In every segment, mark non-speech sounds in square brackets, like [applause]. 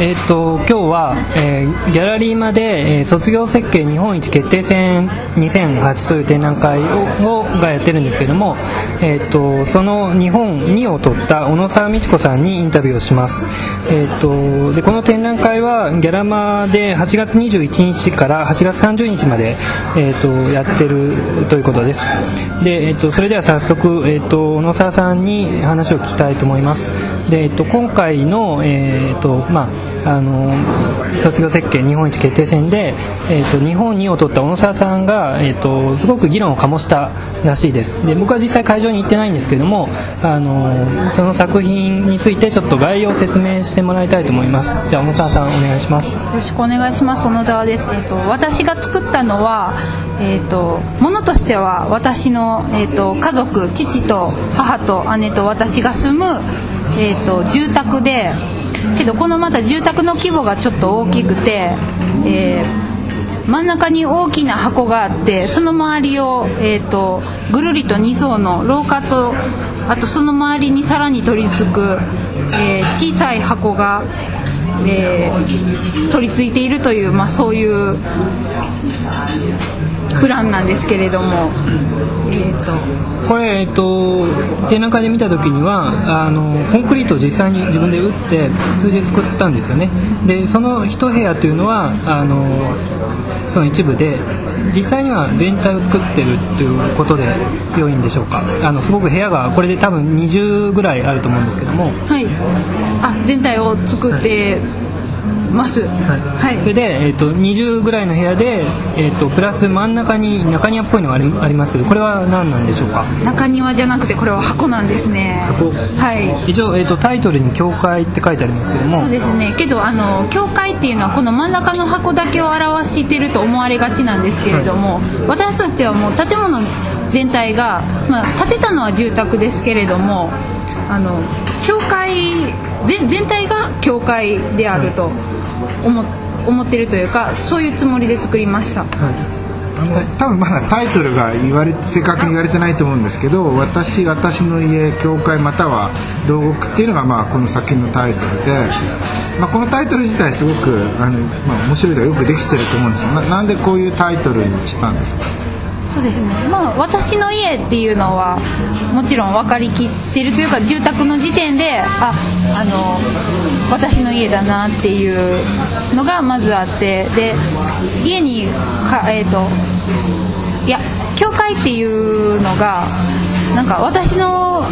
えー、と今日は、えーギャラリーまで、えー卒業設計日本一決定戦2008という展覧会ををがやってるんですけども、えー、とその日本2を取った小野沢美智子さんにインタビューをします、えー、とでこの展覧会はギャラマで8月21日から8月30日まで、えー、とやってるということです。で、えー、とそれでは早速、えー、と小野沢さんに話を聞きたいと思います。で、えー、と今回の、えーとまあ、あの卒業設計日本一決定戦で、えー、と日本2を取った小野沢さんが、えー、とすごく議論を醸したらしいです。で僕は実際会場に行ってないんですけどもあのその作品についてちょっと概要を説明してもらいたいと思います。じゃあ小野沢さんお願いします。よろしくお願いします。小野沢です、えー、と私が作ったのは、えー、とものとしては私の、えー、と家族父と母と姉と私が住む、えー、と住宅でけどこのまた住宅の規模がちょっと大きくて、えー真ん中に大きな箱があってその周りを、えー、とぐるりと2層の廊下とあとその周りにさらに取り付く、えー小さい箱が、えー取り付いているという、まあ、そういうプランなんですけれども、えー、と。これ、えっと、展覧会で見た時にはあのコンクリートを実際に自分で打ってそれで作ったんですよね。でその一部屋というのはあのその一部で実際には全体を作ってるということで良いんでしょうか。あのすごく部屋がこれで多分20ぐらいあると思うんですけども。はい。あ全体を作ってます。はい、それで、えっと20ぐらいの部屋で、えっとプラス真ん中に中庭っぽいのがありありますけどこれは何なんでしょうか？中庭じゃなくてこれは箱なんですね。箱？はい。一応、えっとタイトルに「教会」って書いてありますけども。そうですね。けどあの教会っていうのはこの真ん中の箱だけを表してると思われがちなんですけれども、私としてはもう建物全体が、まあ、建てたのは住宅ですけれどもあの教会全全体が教会であると思,、思ってるというかそういうつもりで作りました、あの多分まだタイトルが言われ正確に言われてないと思うんですけど「私私の家教会または牢獄」っていうのがまあこの作品のタイトルで、まあ、このタイトル自体すごくあの、まあ、面白いとよくできてると思うんですよななんでこういうタイトルにしたんですか？そうですね。まあ私の家っていうのはもちろん分かりきってるというか住宅の時点でああの私の家だなっていうのがまずあってで家にかえっ、といや教会っていうのがなんか私の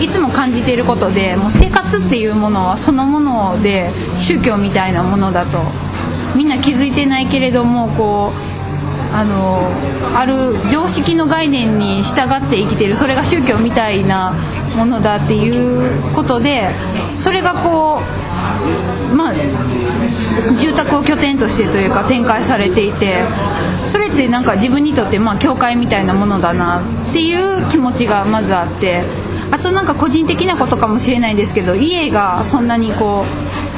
いつも感じていることでもう生活っていうものはそのもので宗教みたいなものだとみんな気づいてないけれどもこうあのある常識の概念に従って生きてるそれが宗教みたいなものだっていうことでそれがこうまあ住宅を拠点としてというか展開されていてそれってなんか自分にとってまあ教会みたいなものだなっていう気持ちがまずあってあとなんか個人的なことかもしれないんですけど家がそんなにこ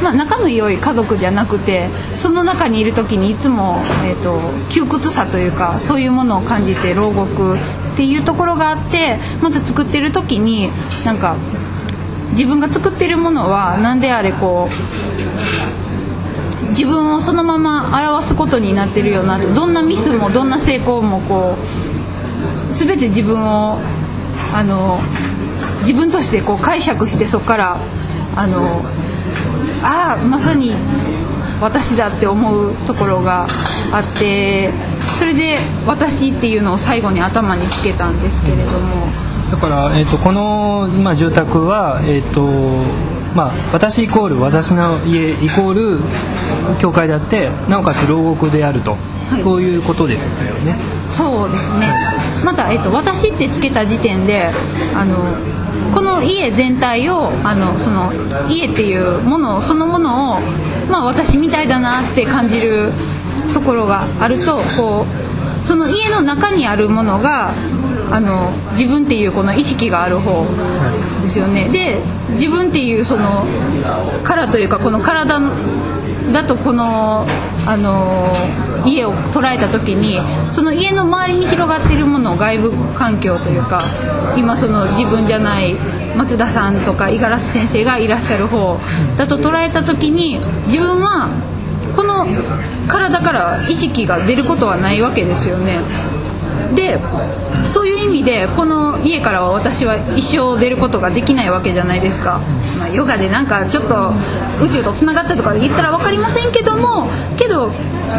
う、まあ、仲の良い家族じゃなくてその中にいる時にいつも、えー、と窮屈さというかそういうものを感じて牢獄っていうところがあってまた作ってる時になんか自分が作ってるものは何であれこう自分をそのまま表すことになってるようなどんなミスもどんな成功もこう全て自分をあの自分としてこう解釈してそこからあのああまさに私だって思うところがあってそれで「私」っていうのを最後に頭につけたんですけれども。だから、えー、とこの、まあ、住宅は、えーとまあ、私イコール私の家イコール教会であってなおかつ牢獄であると、い。そういうことですよね。そうですねまた、えっと、私ってつけた時点であのこの家全体をあのその家っていうものそのものを、まあ、私みたいだなって感じるところがあるとこうその家の中にあるものがあの自分っていうこの意識がある方ですよね、で自分っていうそのからというかこの体だとこのあの家を捉えた時にその家の周りに広がっているものを外部環境というか今その自分じゃない松田さんとか五十嵐先生がいらっしゃる方だと捉えた時に自分はこの体から意識が出ることはないわけですよね。でそういう意味でこの家からは私は一生出ることができないわけじゃないですか、まあ、ヨガでなんかちょっと宇宙とつながったとか言ったら分かりませんけどもけど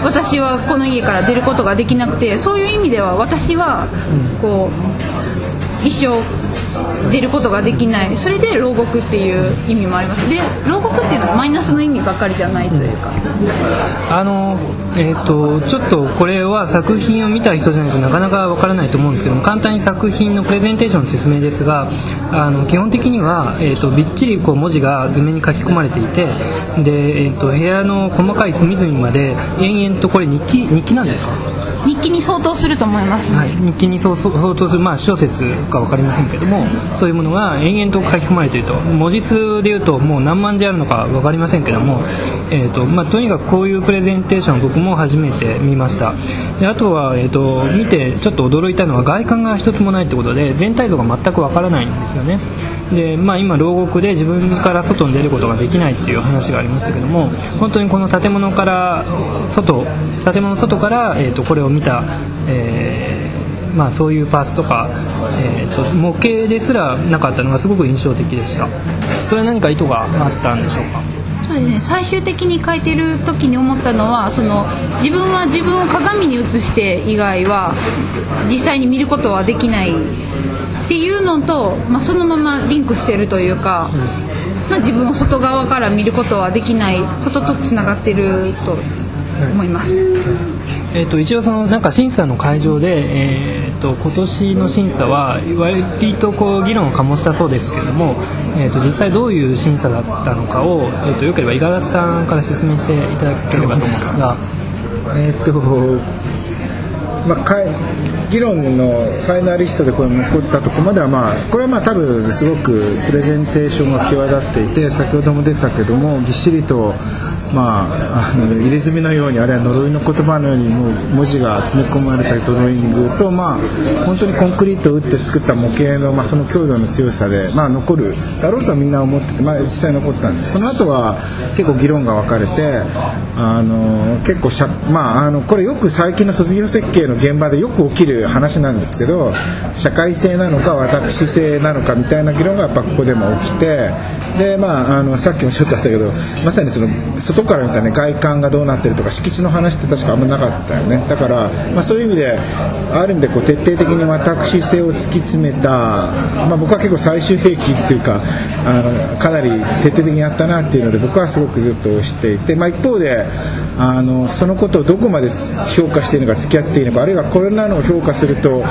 私はこの家から出ることができなくてそういう意味では私はこう一生出ることができない。それで牢獄っていう意味もあります。で牢獄っていうのはマイナスの意味ばっかりじゃないというか。あのえーと、ちょっとこれは作品を見た人じゃないとなかなかわからないと思うんですけども簡単に作品のプレゼンテーションの説明ですがあの基本的には、えーと、びっちりこう文字が図面に書き込まれていてで、えー、と部屋の細かい隅々まで延々とこれ日記日記なんですか？日記に相当すると思います、ね、はい、日記に相当する、まあ、小説か分かりませんけどもそういうものが延々と書き込まれていると。文字数でいうともう何万字あるのか分かりませんけども、えーとまあ、とにかくこういうプレゼンテーション僕も初めて見ました。であとは、えーと、見てちょっと驚いたのは外観が一つもないってことで全体像が全く分からないんですよねで、まあ、今牢獄で自分から外に出ることができないっていう話がありましたけども本当にこの建物から外建物外から、えーと、これを見た、えーまあ、そういうパーツとか、えーと、と模型ですらなかったのがすごく印象的でした。それは何か意図があったんでしょうか？そうですね、最終的に書いてる時に思ったのはその自分は自分を鏡に映して以外は実際に見ることはできないっていうのと、まあ、そのままリンクしてるというか、まあ、自分を外側から見ることはできないこととつながってると思います。えーと、一応そのなんか審査の会場で、えーと、今年の審査は割とこう議論を醸したそうですけれども、えーと、実際どういう審査だったのかを、えー、とよければ五十嵐さんから説明していただければと思うんですが。えーとまあ、議論のファイナリストでこれ残ったとこまでは、まあ、これはまあ多分すごくプレゼンテーションが際立っていて先ほども出たけどもぎっしりとまあ、あの入れ墨のようにあるいは呪いの言葉のようにもう文字が詰め込まれたドローイングと、まあ、本当にコンクリートを打って作った模型の、まあ、その強度の強さで、まあ、残るだろうとみんな思ってて、まあ、実際残ったんです。その後は結構議論が分かれてあの結構しゃ、まあ、あのこれよく最近の卒業設計の現場でよく起きる話なんですけど社会性なのか私性なのかみたいな議論がやっぱここでも起きてで、まあ、あのさっきもちょっとあったけどまさにその外から見た、ね、外観がどうなってるとか敷地の話って確かあんまなかったよね。だから、まあ、そういう意味である意味でこう徹底的に私性を突き詰めた、まあ、僕は結構最終兵器っていうかあのかなり徹底的にやったなっていうので僕はすごくずっと推していて、まあ、一方であのそのことをどこまで評価しているのか付き合っているのかあるいはこれらのを評価すると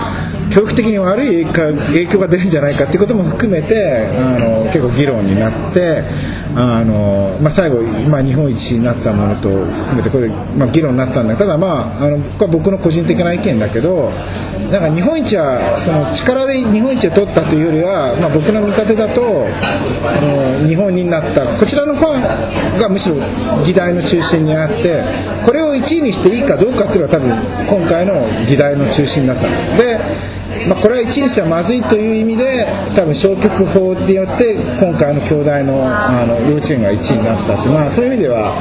教育的に悪い影響が出るんじゃないかっていうことも含めてあの結構議論になってあの、まあ、最後、まあ、日本一になったものと含めてこれ、まあ、議論になったんだ。ただ、まあ、あのこれは僕の個人的な意見だけどなんか日本一はその力で日本一を取ったというよりは、まあ、僕の見立てだとあの日本になった。こちらのファンがむしろ議題の中心にあってこれを1位にしていいかどうかっていうのは多分今回の議題の中心になったんです。でまあ、これは一日はまずいという意味で多分消極法によって今回の兄弟のあの幼稚園が1位になったって、まあ、そういう意味では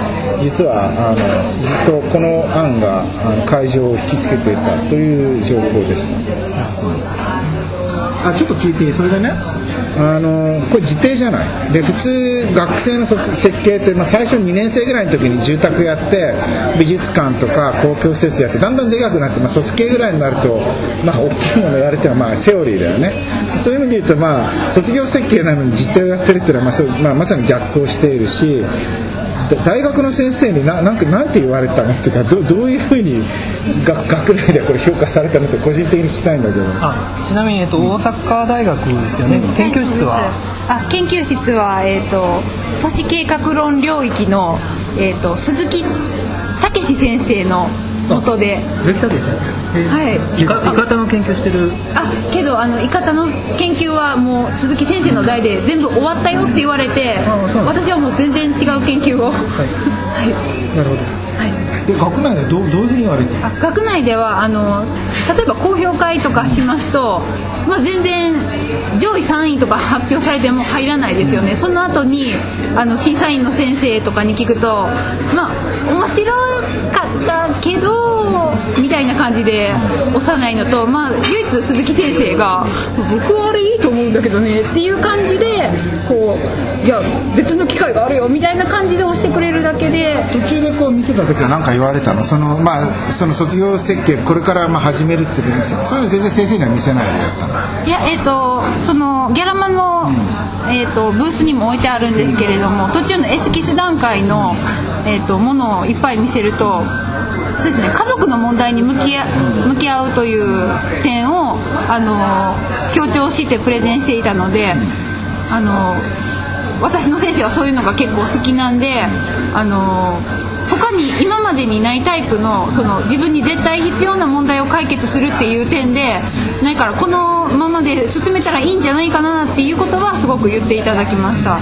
実はあのずっとこの案があの会場を引きつけていたという情報でした。あちょっと聞いていい？それでね。あのこれ自邸じゃないで普通学生の設計って、まあ、最初2年生ぐらいの時に住宅やって美術館とか公共施設やってだんだんでかくなって、まあ、卒系ぐらいになると、まあ、大きいものやるっていうのはまあセオリーだよね。そういう意味で言うと、まあ、卒業設計なのに実邸をやってるっていうのは、まあそうまあ、まさに逆行しているし大学の先生にななんかなんて言われたのっていうかどどういうふうに学内でこれ評価されたのって個人的に聞きたいんだけど。ちなみに、えっと、大阪大学ですよね、うん、研究室は？あ研究室は、えーと、都市計画論領域の、えーと、鈴木武先生の元で。できたですねはい。イカイカタの研究してる。あけどあのイカタの研究はもう鈴木先生の代で全部終わったよって言われて私はもう全然違う研究を。はい。[laughs] なるほどで学内でどうどういうふうに言われて学内ではあの例えば公表会とかしますと、まあ、全然上位3位とか [laughs] 発表されても入らないですよね。その後にあの審査員の先生とかに聞くとまあ面白かったけどみたいな感じで幼いのと、まあ、唯一鈴木先生が「僕はあれいいと思うんだけどね」っていう感じでこう「いや別の機会があるよ」みたいな感じで押してくれるだけで。途中でこう見せた時は何か言われたの。そのまあその卒業設計これからまあ始めるっていう時にそういうの全然先生には見せないでやったの。いやえっ、とそのギャラマの、えー、とブースにも置いてあるんですけれども途中のエスキス段階の、えー、とものをいっぱい見せるとそうですね家族の問題に向き合向き合うという点をあの強調してプレゼンしていたのであの私の先生はそういうのが結構好きなんであの他に今までにないタイプのその自分に絶対必要な問題を解決するっていう点でないからこのままで進めたらいいんじゃないかなっていうことはすごく言っていただきました。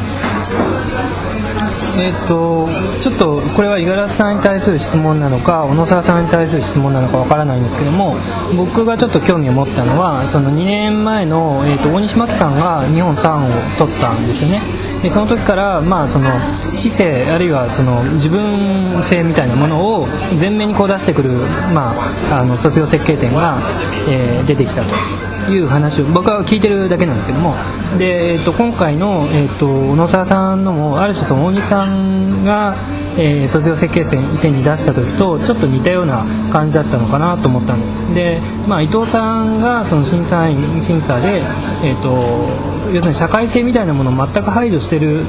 えっ、とちょっとこれは五十嵐さんに対する質問なのか小野沢さんに対する質問なのかわからないんですけども僕がちょっと興味を持ったのはその2年前の、えー、と大西真紀さんが日本3を取ったんですよね。でその時から、まあ、その知性あるいはその自分性みたいなものを前面にこう出してくる、まあ、あの卒業設計展が、えー出てきたという話を僕は聞いてるだけなんですけども。で、えー、と今回の、えー、と小野沢さんのもある種その大西さんが、えー卒業設計展に出した時とちょっと似たような感じだったのかなと思ったんです。で、まあ、伊藤さんがその審査員審査で、えー、と要するに社会性みたいなものを全く排除してる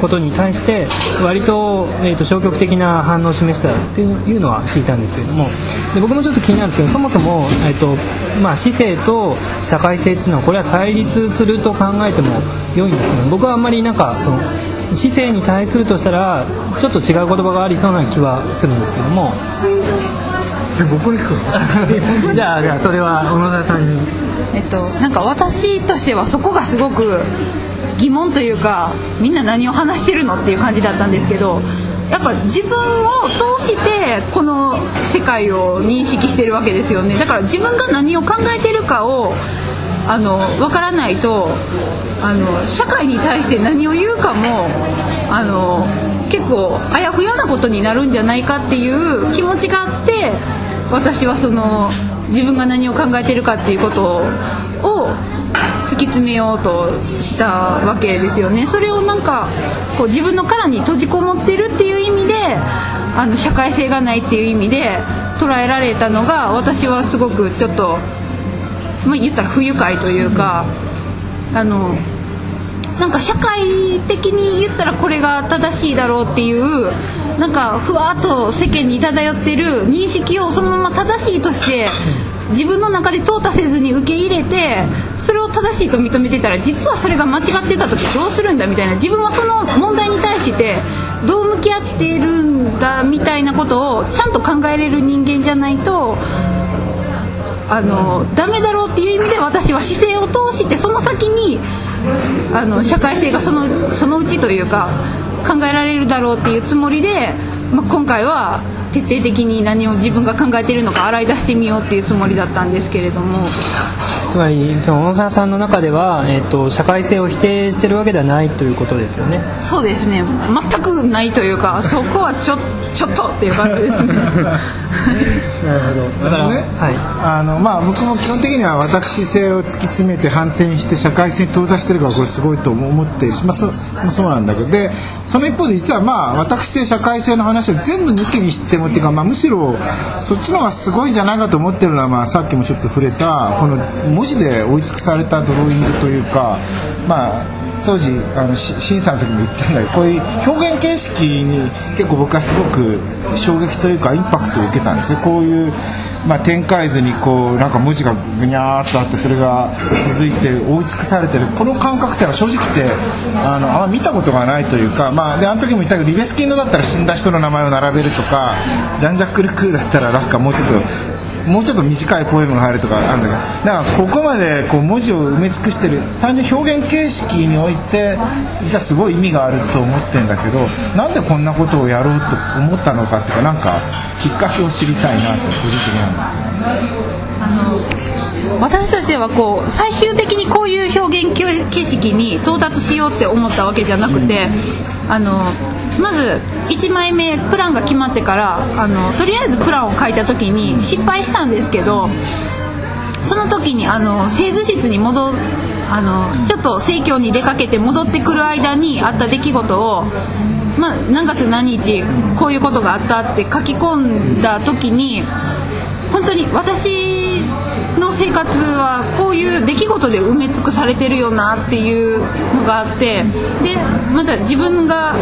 ことに対して割と,、えー、と消極的な反応を示したっていうのは聞いたんですけれども。で僕もちょっと気になるんですけどそもそも、えーとまあ、市政と社会性っていうのはこれは対立すると考えても良いんですけど僕はあんまりなんかその市政に対するとしたらちょっと違う言葉がありそうな気はするんですけども。で僕に聞くの？[laughs] じゃあじゃあそれは小野田さんに。えっとなんか私としてはそこがすごく疑問というかみんな何を話してるのっていう感じだったんですけどやっぱ自分を通してこの世界を認識してるわけですよね。だから自分が何を考えてるかをあの分からないとあの社会に対して何を言うかもあの結構あやふやなことになるんじゃないかっていう気持ちがあって私はその自分が何を考えてるかっていうことを突き詰めようとしたわけですよね。それをなんかこう自分の殻に閉じこもってるっていう意味であの社会性がないっていう意味で捉えられたのが私はすごくちょっと、まあ、言ったら不愉快というかあのなんか社会的に言ったらこれが正しいだろうっていうなんかふわっと世間に漂ってる認識をそのまま正しいとして自分の中で淘汰せずに受け入れてそれを正しいと認めてたら実はそれが間違ってた時どうするんだみたいな自分はその問題に対してどう向き合っているんだみたいなことをちゃんと考えれる人間じゃないとあのダメだろうっていう意味で私は姿勢を通してその先にあの社会性がそのそのうちというか考えられるだろうっていうつもりで、まあ、今回は徹底的に何を自分が考えているのか洗い出してみようっていうつもりだったんですけれども。つまりその小野沢さんの中では、えー、と社会性を否定してるわけではないということですよね。そうですね。全くないというかそこはちょ [laughs] ちょっとっていう感じですね。[laughs] なるほど。だから、ねはい。あのまあ、僕も基本的には私性を突き詰めて反転して社会性に到達してるからこれすごいと思っているし、まあ、そまあそうなんだけど。でその一方で実はまあ私性社会性の話を全部抜きにしてもっていうか、まあ、むしろそっちの方がすごいんじゃないかと思ってるのは、まあ、さっきもちょっと触れたこの文字で追い尽くされたドローイングというかまあ当時あの審査の時も言ってたんだけどこういう表現形式に結構僕はすごく衝撃というかインパクトを受けたんですね。こういう、まあ、展開図にこうなんか文字がぐにゃーっとあってそれが続いて追い尽くされてる。この感覚っていうのは正直言ってあのあんま見たことがないというか、まあ、であの時も言ったけどリベスキンのだったら死んだ人の名前を並べるとかジャンジャック・ルクーだったらなんかもうちょっともうちょっと短いポエムが入るとかあるんだけどだからここまでこう文字を埋め尽くしてる単純表現形式において実はすごい意味があると思ってるんだけどなんでこんなことをやろうと思ったのかっていうかなんかきっかけを知りたいなって個人的なんですよあの私たちはこう最終的にこういう表現形式に到達しようって思ったわけじゃなくて、あのまず1枚目プランが決まってからあのとりあえずプランを書いた時に失敗したんですけどその時にあの製図室に戻あのちょっと生協に出かけて戻ってくる間にあった出来事を、まあ、何月何日こういうことがあったって書き込んだ時に本当に私の生活はこういう出来事で埋め尽くされてるよなっていうのがあってでまた自分が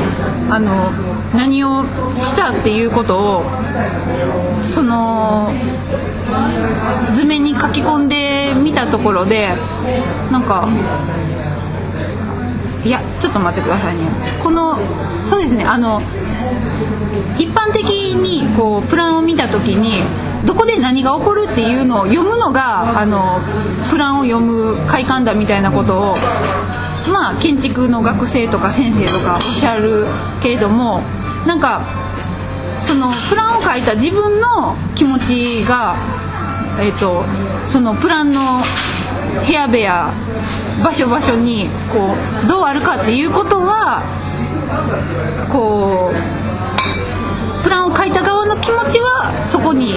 あの何をしたっていうことをその図面に書き込んでみたところでなんかいやちょっと待ってくださいね。このそうですねあの一般的にこうプランを見た時にどこで何が起こるっていうのを読むのがあのプランを読む快感だみたいなことをまあ建築の学生とか先生とかおっしゃるけれどもなんかそのプランを書いた自分の気持ちが、えーと、そのプランの部屋部屋場所場所にこうどうあるかっていうことはこうプランを書いた側の気持ちはそこに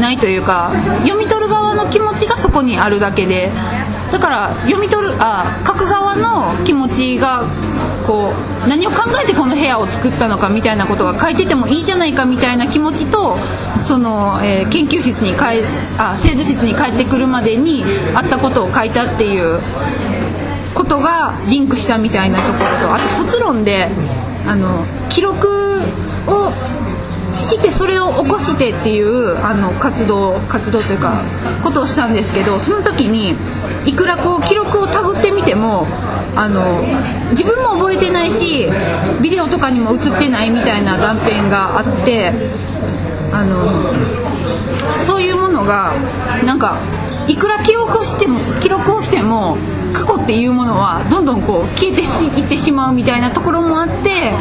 ないというか読み取る側の気持ちがそこにあるだけでだから読み取るあ書く側の気持ちがこう何を考えてこの部屋を作ったのかみたいなことが書いててもいいじゃないかみたいな気持ちとその、えー、研究室に帰あ製図室に帰ってくるまでにあったことを書いたっていうことがリンクしたみたいなところとあと卒論であの記録をしてそれを起こしてっていうあの活動活動というかことをしたんですけどその時にいくらこう記録をたぐってみてもあの自分も覚えてないしビデオとかにも映ってないみたいな断片があってあのそういうものがなんかいくら記録しても記録をしても過去っていうものはどんどんこう消えていってしまうみたいなところもあって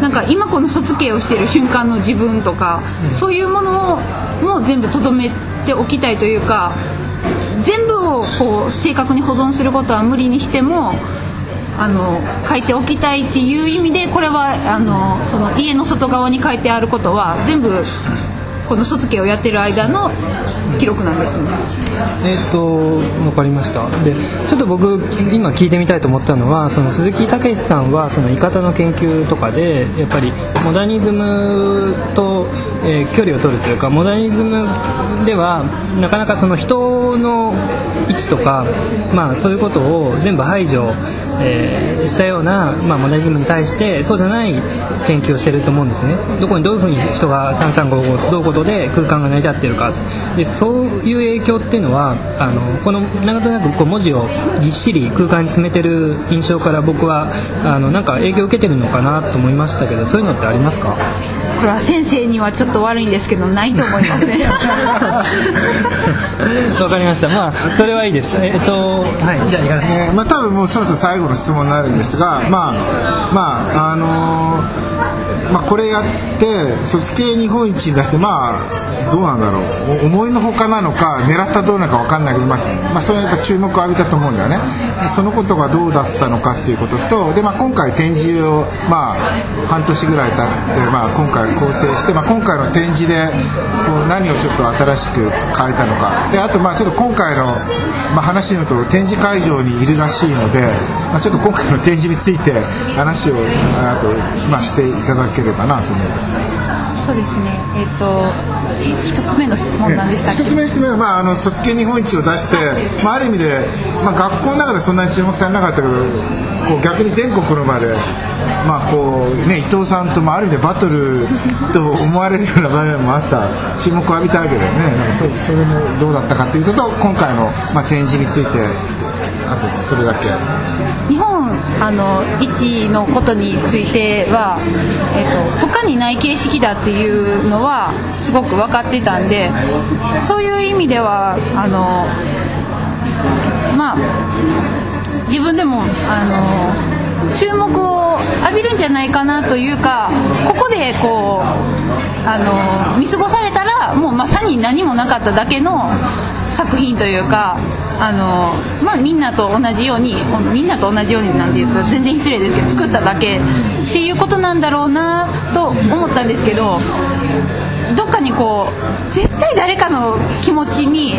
なんか今この卒刑をしてる瞬間の自分とかそういうものをも全部とどめておきたいというか全部をこう正確に保存することは無理にしてもあの書いておきたいっていう意味でこれはあのその家の外側に書いてあることは全部この卒刑をやってる間の記録なんですね。えっ、と分かりました。でちょっと僕今聞いてみたいと思ったのはその鈴木武さんはそのイカタの研究とかでやっぱりモダニズムと、えー、距離を取るというかモダニズムではなかなかその人の位置とか、まあ、そういうことを全部排除えー、したような、まあ、モダニズムに対してそうじゃない研究をしてると思うんですね。どこにどういうふうに人が3355を集うことで空間が成り立っているか。でそういう影響っていうのはあのこのなんとなくこう文字をぎっしり空間に詰めてる印象から僕はあのなんか影響を受けてるのかなと思いましたけどそういうのってありますか？これは先生にはちょっと悪いんですけどないと思いますね。[laughs] わかりました。まあそれはいいです。えっとはいじゃあいかがえー、まあ多分もうそろそろ最後の質問になるんですがまあまああのー、まあこれやって卒系日本一に出してまあどうなんだろう。思いのほかなのか狙ったどうなのか分かんないけど、まあ、まあ、それはやっぱ注目を浴びたと思うんだよね。そのことがどうだったのかっていうこととで、まあ、今回展示をまあ半年ぐらい経って、まあ、今回構成して、まあ、今回の展示でこう何をちょっと新しく変えたのか。であとまあちょっと今回の、まあ、話によると展示会場にいるらしいので、まあ、ちょっと今回の展示について話をあと、まあ、していただければなと思います。そうですねえっ、と一つ目の質問なんでした一つ目の質問は、まあ、あの卒検日本一を出して、まあ、ある意味で、まあ、学校の中でそんなに注目されなかったけどこう逆に全国の場で、まあこうね、伊藤さんと、まあ、ある意味でバトルと思われるような場面もあった注目を浴びたわけだよねなんかそそれもどうだったかということと今回の、まあ、展示についてあとそれだけ。あの一のことについては、えっと他にない形式だっていうのはすごく分かってたんでそういう意味ではあのまあ自分でもあの注目を浴びるんじゃないかなというかここでこうあの見過ごされたらもうまさに何もなかっただけの作品というかあの、まあ、みんなと同じようにみんなと同じようになんて言うと全然失礼ですけど作っただけっていうことなんだろうなと思ったんですけどどっかにこう絶対誰かの気持ちに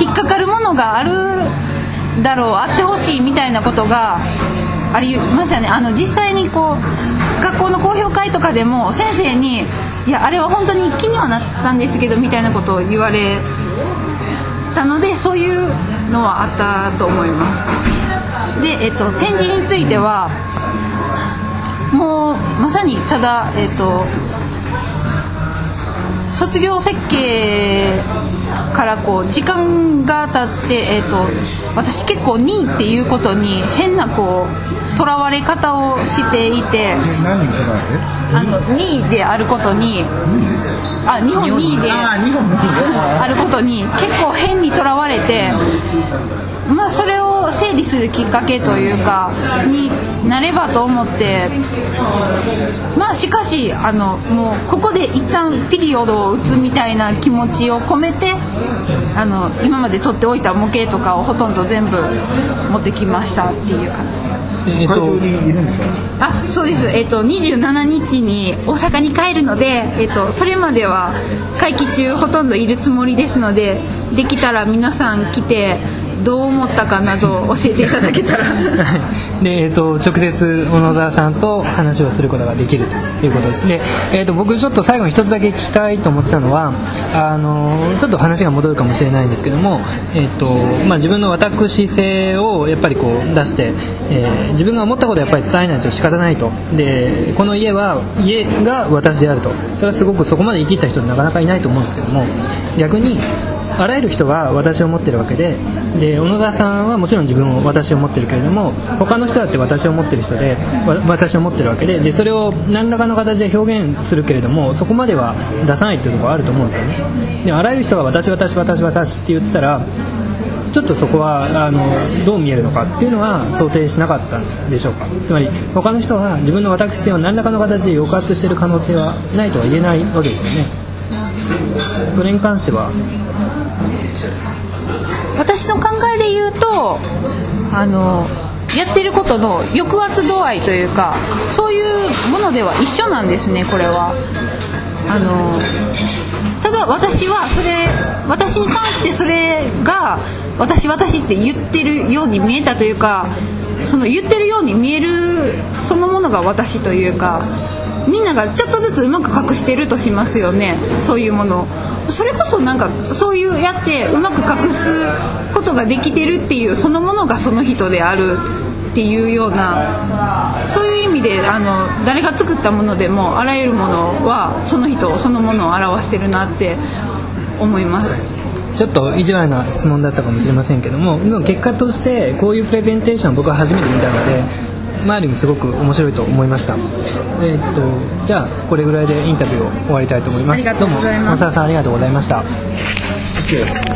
引っかかるものがあるだろうあってほしいみたいなことがありましたね。あの実際にこう学校の公表会とかでも先生に「いやあれは本当に気にはなったんですけど」みたいなことを言われたのでそういうのはあったと思います。で、えっと、展示についてはもうまさにただえっと卒業設計からこう時間が経って、えー、と私結構2位っていうことに変なこうとらわれ方をしていてあの2位であることにあ日本2位でああ日本2位ね。あることに結構変にとらわれてまあそれを整理するきっかけというかになればと思ってまあしかしあのもうここで一旦ピリオドを打つみたいな気持ちを込めてあの今まで撮っておいた模型とかをほとんど全部持ってきましたっていう感じえっと会場にいるんですよあそうです、えっと27日に大阪に帰るので、えっとそれまでは会期中ほとんどいるつもりですのでできたら皆さん来てどう思ったかなど教えていただけたら。[laughs] で、えー、と直接小野沢さんと話をすることができるということです。で、えー、と僕ちょっと最後に一つだけ聞きたいと思ってたのはあのちょっと話が戻るかもしれないんですけども、えーとまあ、自分の私性をやっぱりこう出して、えー自分が思ったことをやっぱり伝えないと仕方ないと。でこの家は家が私であると。それはすごくそこまで生きった人なかなかいないと思うんですけども逆にあらゆる人は私を持ってるわけでで小野沢さんはもちろん自分を私を持ってるけれども他の人だって私を持ってる人で私を持ってるわけででそれを何らかの形で表現するけれどもそこまでは出さないっていうところがあると思うんですよね。であらゆる人が私私私私って言ってたらちょっとそこはあのどう見えるのかっていうのは想定しなかったんでしょうか。つまり他の人は自分の私性を何らかの形で抑圧している可能性はないとは言えないわけですよね。それに関しては私の考えで言うとあのやってることの抑圧度合いというかそういうものでは一緒なんですねこれは。あのただ私はそれ私に関してそれが私私って言ってるように見えたというかその言ってるように見えるそのものが私というかみんながちょっとずつうまく隠してるとしますよねそういうもの。それこそなんかそういうやってうまく隠すことができてるっていうそのものがその人であるっていうようなそういう意味であの誰が作ったものでもあらゆるものはその人そのものを表してるなって思います。ちょっと意地悪な質問だったかもしれませんけども結果としてこういうプレゼンテーション僕は初めて見たので、まあ、ある意味すごく面白いと思いました、えーっとじゃあこれぐらいでインタビューを終わりたいと思います。ありがとうございます。どうも大沢さんありがとうございました。OK です